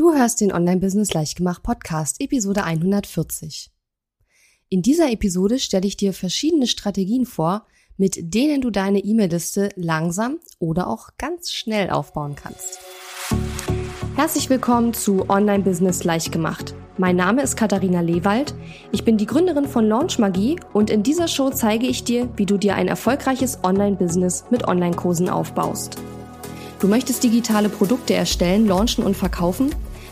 Du hörst den Online-Business Leichtgemacht Podcast, Episode 140. In dieser Episode stelle ich dir verschiedene Strategien vor, mit denen du deine E-Mail-Liste langsam oder auch ganz schnell aufbauen kannst. Herzlich willkommen zu Online-Business Leichtgemacht. Mein Name ist Katharina Lewald. Ich bin die Gründerin von Launch Magie und in dieser Show zeige ich dir, wie du dir ein erfolgreiches Online-Business mit Online-Kursen aufbaust. Du möchtest digitale Produkte erstellen, launchen und verkaufen?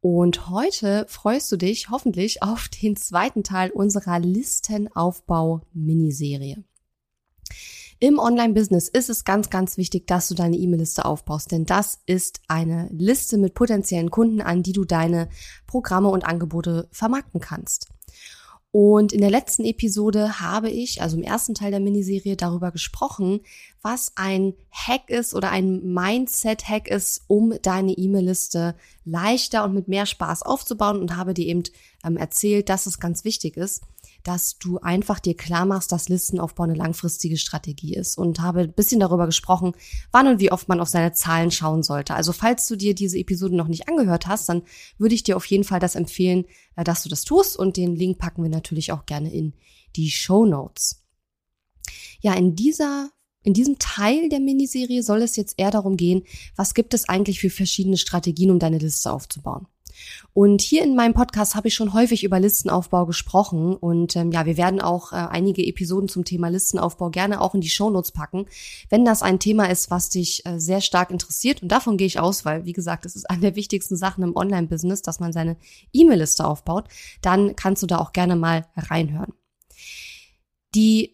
und heute freust du dich hoffentlich auf den zweiten Teil unserer Listenaufbau-Miniserie. Im Online-Business ist es ganz, ganz wichtig, dass du deine E-Mail-Liste aufbaust, denn das ist eine Liste mit potenziellen Kunden, an die du deine Programme und Angebote vermarkten kannst. Und in der letzten Episode habe ich, also im ersten Teil der Miniserie, darüber gesprochen, was ein Hack ist oder ein Mindset-Hack ist, um deine E-Mail-Liste leichter und mit mehr Spaß aufzubauen und habe dir eben ähm, erzählt, dass es ganz wichtig ist, dass du einfach dir klar machst, dass Listenaufbau eine langfristige Strategie ist und habe ein bisschen darüber gesprochen, wann und wie oft man auf seine Zahlen schauen sollte. Also falls du dir diese Episode noch nicht angehört hast, dann würde ich dir auf jeden Fall das empfehlen, äh, dass du das tust und den Link packen wir natürlich auch gerne in die Show Notes. Ja, in dieser in diesem Teil der Miniserie soll es jetzt eher darum gehen, was gibt es eigentlich für verschiedene Strategien, um deine Liste aufzubauen. Und hier in meinem Podcast habe ich schon häufig über Listenaufbau gesprochen und ähm, ja, wir werden auch äh, einige Episoden zum Thema Listenaufbau gerne auch in die Shownotes packen, wenn das ein Thema ist, was dich äh, sehr stark interessiert und davon gehe ich aus, weil wie gesagt, es ist eine der wichtigsten Sachen im Online-Business, dass man seine E-Mail-Liste aufbaut, dann kannst du da auch gerne mal reinhören. Die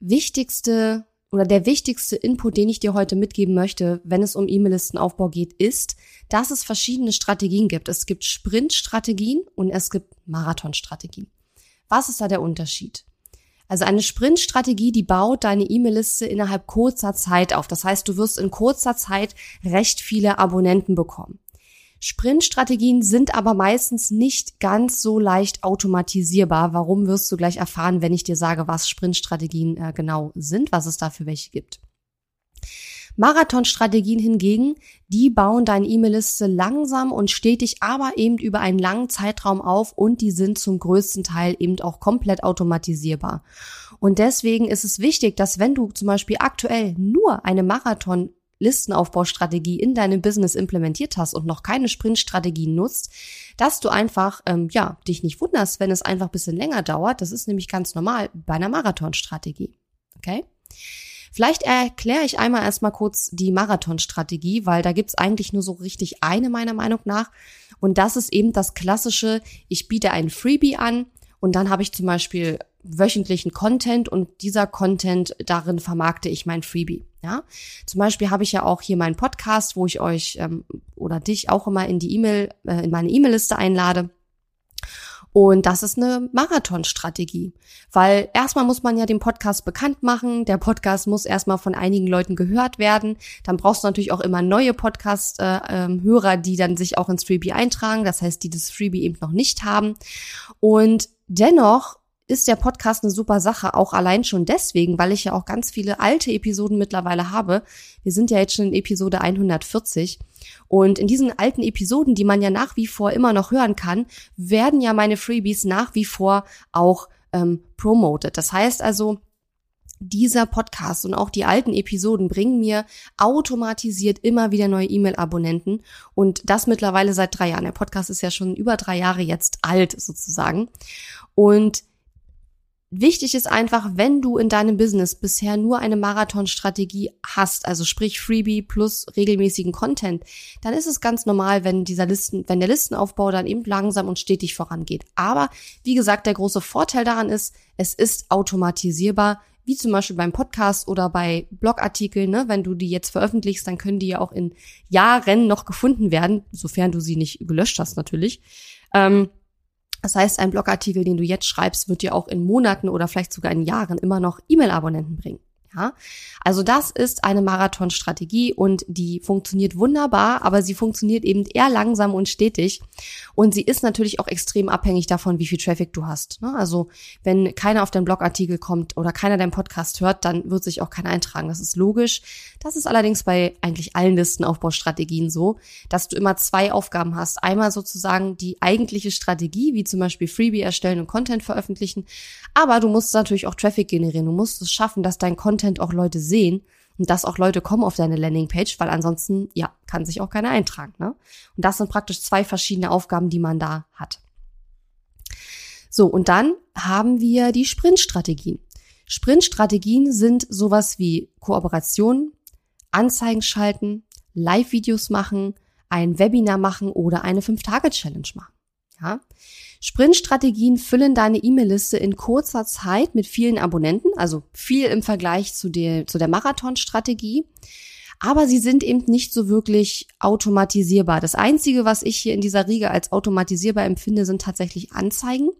wichtigste oder der wichtigste Input, den ich dir heute mitgeben möchte, wenn es um E-Mail-Listenaufbau geht, ist, dass es verschiedene Strategien gibt. Es gibt Sprint-Strategien und es gibt Marathon-Strategien. Was ist da der Unterschied? Also eine Sprint-Strategie, die baut deine E-Mail-Liste innerhalb kurzer Zeit auf. Das heißt, du wirst in kurzer Zeit recht viele Abonnenten bekommen. Sprintstrategien sind aber meistens nicht ganz so leicht automatisierbar. Warum wirst du gleich erfahren, wenn ich dir sage, was Sprintstrategien äh, genau sind, was es dafür welche gibt. Marathonstrategien hingegen, die bauen deine E-Mail-Liste langsam und stetig, aber eben über einen langen Zeitraum auf und die sind zum größten Teil eben auch komplett automatisierbar. Und deswegen ist es wichtig, dass wenn du zum Beispiel aktuell nur eine Marathon Listenaufbaustrategie in deinem Business implementiert hast und noch keine Sprintstrategie nutzt, dass du einfach, ähm, ja, dich nicht wunderst, wenn es einfach ein bisschen länger dauert. Das ist nämlich ganz normal bei einer Marathonstrategie. Okay? Vielleicht erkläre ich einmal erstmal kurz die Marathonstrategie, weil da gibt's eigentlich nur so richtig eine meiner Meinung nach. Und das ist eben das klassische, ich biete ein Freebie an und dann habe ich zum Beispiel wöchentlichen Content und dieser Content, darin vermarkte ich mein Freebie. Ja, zum Beispiel habe ich ja auch hier meinen Podcast, wo ich euch ähm, oder dich auch immer in die E-Mail, äh, in meine E-Mail-Liste einlade. Und das ist eine Marathonstrategie, weil erstmal muss man ja den Podcast bekannt machen. Der Podcast muss erstmal von einigen Leuten gehört werden. Dann brauchst du natürlich auch immer neue Podcast-Hörer, äh, ähm, die dann sich auch ins Freebie eintragen. Das heißt, die das Freebie eben noch nicht haben. Und dennoch ist der Podcast eine super Sache, auch allein schon deswegen, weil ich ja auch ganz viele alte Episoden mittlerweile habe. Wir sind ja jetzt schon in Episode 140 und in diesen alten Episoden, die man ja nach wie vor immer noch hören kann, werden ja meine Freebies nach wie vor auch ähm, promoted. Das heißt also, dieser Podcast und auch die alten Episoden bringen mir automatisiert immer wieder neue E-Mail-Abonnenten und das mittlerweile seit drei Jahren. Der Podcast ist ja schon über drei Jahre jetzt alt sozusagen und Wichtig ist einfach, wenn du in deinem Business bisher nur eine Marathonstrategie hast, also sprich Freebie plus regelmäßigen Content, dann ist es ganz normal, wenn dieser Listen, wenn der Listenaufbau dann eben langsam und stetig vorangeht. Aber wie gesagt, der große Vorteil daran ist, es ist automatisierbar wie zum Beispiel beim Podcast oder bei Blogartikeln, ne, wenn du die jetzt veröffentlichst, dann können die ja auch in Jahren noch gefunden werden, sofern du sie nicht gelöscht hast natürlich. Ähm, das heißt, ein Blogartikel, den du jetzt schreibst, wird dir auch in Monaten oder vielleicht sogar in Jahren immer noch E-Mail-Abonnenten bringen. Ja, also das ist eine Marathonstrategie und die funktioniert wunderbar, aber sie funktioniert eben eher langsam und stetig und sie ist natürlich auch extrem abhängig davon, wie viel Traffic du hast. Ne? Also wenn keiner auf deinen Blogartikel kommt oder keiner deinen Podcast hört, dann wird sich auch keiner eintragen. Das ist logisch. Das ist allerdings bei eigentlich allen Listenaufbaustrategien so, dass du immer zwei Aufgaben hast. Einmal sozusagen die eigentliche Strategie, wie zum Beispiel Freebie erstellen und Content veröffentlichen, aber du musst natürlich auch Traffic generieren. Du musst es schaffen, dass dein Content Content auch Leute sehen und dass auch Leute kommen auf deine Landingpage, weil ansonsten, ja, kann sich auch keiner eintragen. Ne? Und das sind praktisch zwei verschiedene Aufgaben, die man da hat. So, und dann haben wir die Sprintstrategien. Sprintstrategien sind sowas wie Kooperation, Anzeigen schalten, Live-Videos machen, ein Webinar machen oder eine 5-Tage-Challenge machen. Ja? Sprintstrategien füllen deine E-Mail-Liste in kurzer Zeit mit vielen Abonnenten, also viel im Vergleich zu der, zu der Marathon-Strategie. Aber sie sind eben nicht so wirklich automatisierbar. Das Einzige, was ich hier in dieser Riege als automatisierbar empfinde, sind tatsächlich Anzeigen.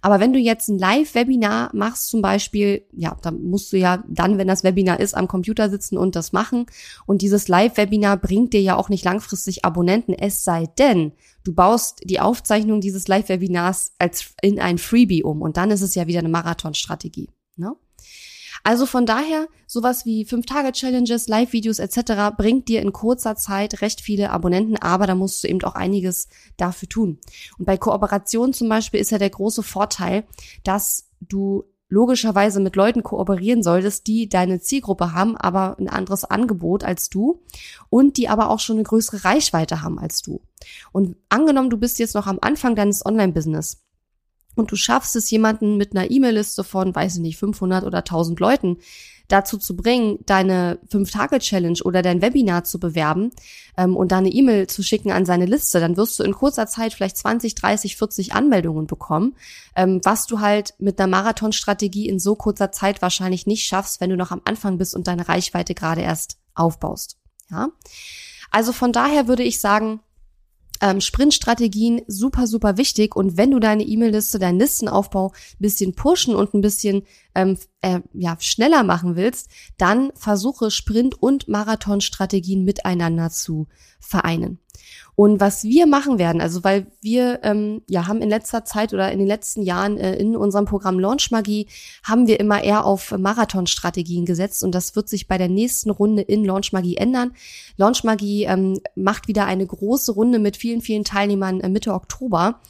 Aber wenn du jetzt ein Live-Webinar machst zum Beispiel, ja, dann musst du ja dann, wenn das Webinar ist, am Computer sitzen und das machen. Und dieses Live-Webinar bringt dir ja auch nicht langfristig Abonnenten, es sei denn, du baust die Aufzeichnung dieses Live-Webinars als in ein Freebie um. Und dann ist es ja wieder eine Marathon-Strategie. Ne? Also von daher, sowas wie 5-Tage-Challenges, Live-Videos etc. bringt dir in kurzer Zeit recht viele Abonnenten, aber da musst du eben auch einiges dafür tun. Und bei Kooperation zum Beispiel ist ja der große Vorteil, dass du logischerweise mit Leuten kooperieren solltest, die deine Zielgruppe haben, aber ein anderes Angebot als du und die aber auch schon eine größere Reichweite haben als du. Und angenommen, du bist jetzt noch am Anfang deines Online-Business und du schaffst es, jemanden mit einer E-Mail-Liste von, weiß ich nicht, 500 oder 1000 Leuten dazu zu bringen, deine 5-Tage-Challenge oder dein Webinar zu bewerben ähm, und da eine E-Mail zu schicken an seine Liste, dann wirst du in kurzer Zeit vielleicht 20, 30, 40 Anmeldungen bekommen, ähm, was du halt mit einer Marathonstrategie in so kurzer Zeit wahrscheinlich nicht schaffst, wenn du noch am Anfang bist und deine Reichweite gerade erst aufbaust. Ja? Also von daher würde ich sagen, ähm, Sprintstrategien super, super wichtig. Und wenn du deine E-Mail-Liste, deinen Listenaufbau ein bisschen pushen und ein bisschen ähm, äh, ja, schneller machen willst, dann versuche Sprint- und Marathonstrategien miteinander zu vereinen. Und was wir machen werden, also weil wir ähm, ja haben in letzter Zeit oder in den letzten Jahren äh, in unserem Programm Launch Magie haben wir immer eher auf Marathonstrategien gesetzt und das wird sich bei der nächsten Runde in Launch Magie ändern. Launch Magie ähm, macht wieder eine große Runde mit vielen, vielen Teilnehmern äh, Mitte Oktober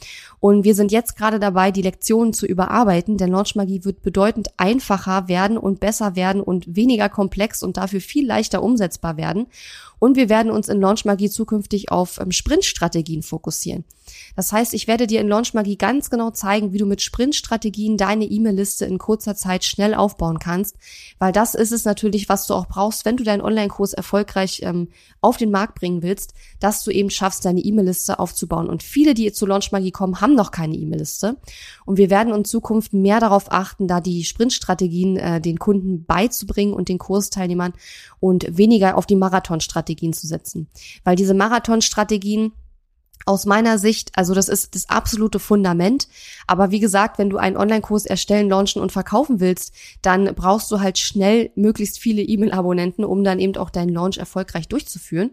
und wir sind jetzt gerade dabei, die Lektionen zu überarbeiten, denn Launch Magie wird bedeutend einfacher werden und besser werden und weniger komplex und dafür viel leichter umsetzbar werden. Und wir werden uns in Launch Magie zukünftig auf ähm, Sprintstrategien fokussieren. Das heißt, ich werde dir in Launch Magie ganz genau zeigen, wie du mit Sprintstrategien deine E-Mail-Liste in kurzer Zeit schnell aufbauen kannst, weil das ist es natürlich, was du auch brauchst, wenn du deinen Online-Kurs erfolgreich ähm, auf den Markt bringen willst, dass du eben schaffst, deine E-Mail-Liste aufzubauen. Und viele, die zu Launch Magie kommen, haben noch keine E-Mail-Liste. Und wir werden in Zukunft mehr darauf achten, da die Sprintstrategien äh, den Kunden beizubringen und den Kursteilnehmern und weniger auf die Marathonstrategien Strategien zu setzen. Weil diese Marathonstrategien aus meiner Sicht, also das ist das absolute Fundament. Aber wie gesagt, wenn du einen Online-Kurs erstellen, launchen und verkaufen willst, dann brauchst du halt schnell möglichst viele E-Mail-Abonnenten, um dann eben auch deinen Launch erfolgreich durchzuführen.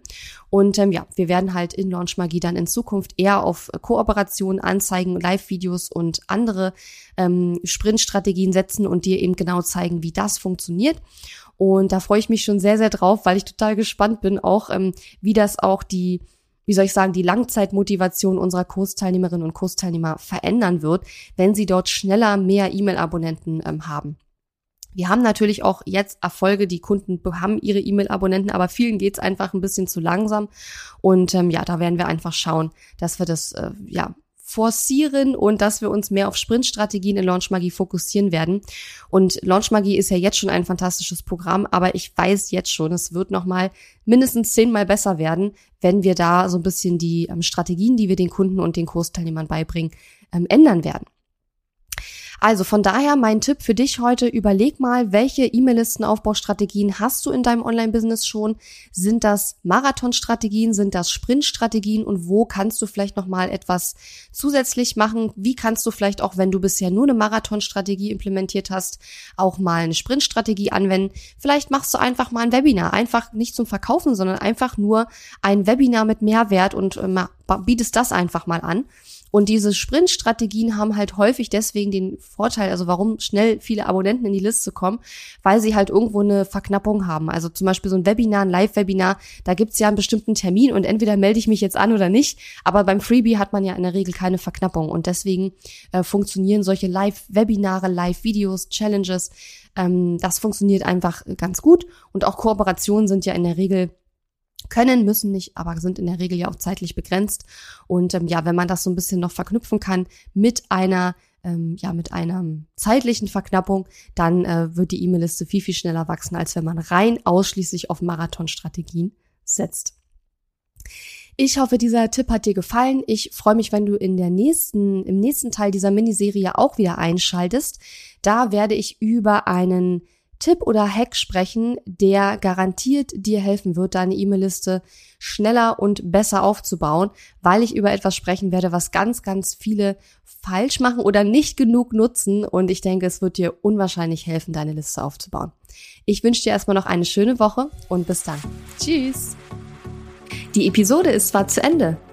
Und ähm, ja, wir werden halt in Launch Magie dann in Zukunft eher auf Kooperation, Anzeigen, Live-Videos und andere ähm, Sprint-Strategien setzen und dir eben genau zeigen, wie das funktioniert. Und da freue ich mich schon sehr, sehr drauf, weil ich total gespannt bin, auch ähm, wie das auch die, wie soll ich sagen, die Langzeitmotivation unserer Kursteilnehmerinnen und Kursteilnehmer verändern wird, wenn sie dort schneller mehr E-Mail-Abonnenten ähm, haben. Wir haben natürlich auch jetzt Erfolge, die Kunden haben ihre E-Mail-Abonnenten, aber vielen geht's einfach ein bisschen zu langsam. Und ähm, ja, da werden wir einfach schauen, dass wir das äh, ja forcieren und dass wir uns mehr auf Sprintstrategien in Launch Magie fokussieren werden. Und Launch Magie ist ja jetzt schon ein fantastisches Programm, aber ich weiß jetzt schon, es wird nochmal mindestens zehnmal besser werden, wenn wir da so ein bisschen die ähm, Strategien, die wir den Kunden und den Kursteilnehmern beibringen, ähm, ändern werden. Also von daher mein Tipp für dich heute, überleg mal, welche E-Mail-Listenaufbaustrategien hast du in deinem Online-Business schon? Sind das Marathon-Strategien, sind das Sprint-Strategien und wo kannst du vielleicht nochmal etwas zusätzlich machen? Wie kannst du vielleicht auch, wenn du bisher nur eine Marathon-Strategie implementiert hast, auch mal eine Sprint-Strategie anwenden? Vielleicht machst du einfach mal ein Webinar, einfach nicht zum Verkaufen, sondern einfach nur ein Webinar mit Mehrwert und äh, bietest das einfach mal an. Und diese Sprint-Strategien haben halt häufig deswegen den Vorteil, also warum schnell viele Abonnenten in die Liste kommen, weil sie halt irgendwo eine Verknappung haben. Also zum Beispiel so ein Webinar, ein Live-Webinar, da gibt's ja einen bestimmten Termin und entweder melde ich mich jetzt an oder nicht. Aber beim Freebie hat man ja in der Regel keine Verknappung und deswegen äh, funktionieren solche Live-Webinare, Live-Videos, Challenges. Ähm, das funktioniert einfach ganz gut und auch Kooperationen sind ja in der Regel können, müssen nicht, aber sind in der Regel ja auch zeitlich begrenzt. Und ähm, ja, wenn man das so ein bisschen noch verknüpfen kann mit einer ähm, ja mit einer zeitlichen Verknappung, dann äh, wird die E-Mail-Liste viel, viel schneller wachsen, als wenn man rein ausschließlich auf Marathonstrategien setzt. Ich hoffe, dieser Tipp hat dir gefallen. Ich freue mich, wenn du in der nächsten, im nächsten Teil dieser Miniserie auch wieder einschaltest. Da werde ich über einen Tipp oder Hack sprechen, der garantiert dir helfen wird, deine E-Mail-Liste schneller und besser aufzubauen, weil ich über etwas sprechen werde, was ganz, ganz viele falsch machen oder nicht genug nutzen. Und ich denke, es wird dir unwahrscheinlich helfen, deine Liste aufzubauen. Ich wünsche dir erstmal noch eine schöne Woche und bis dann. Tschüss. Die Episode ist zwar zu Ende,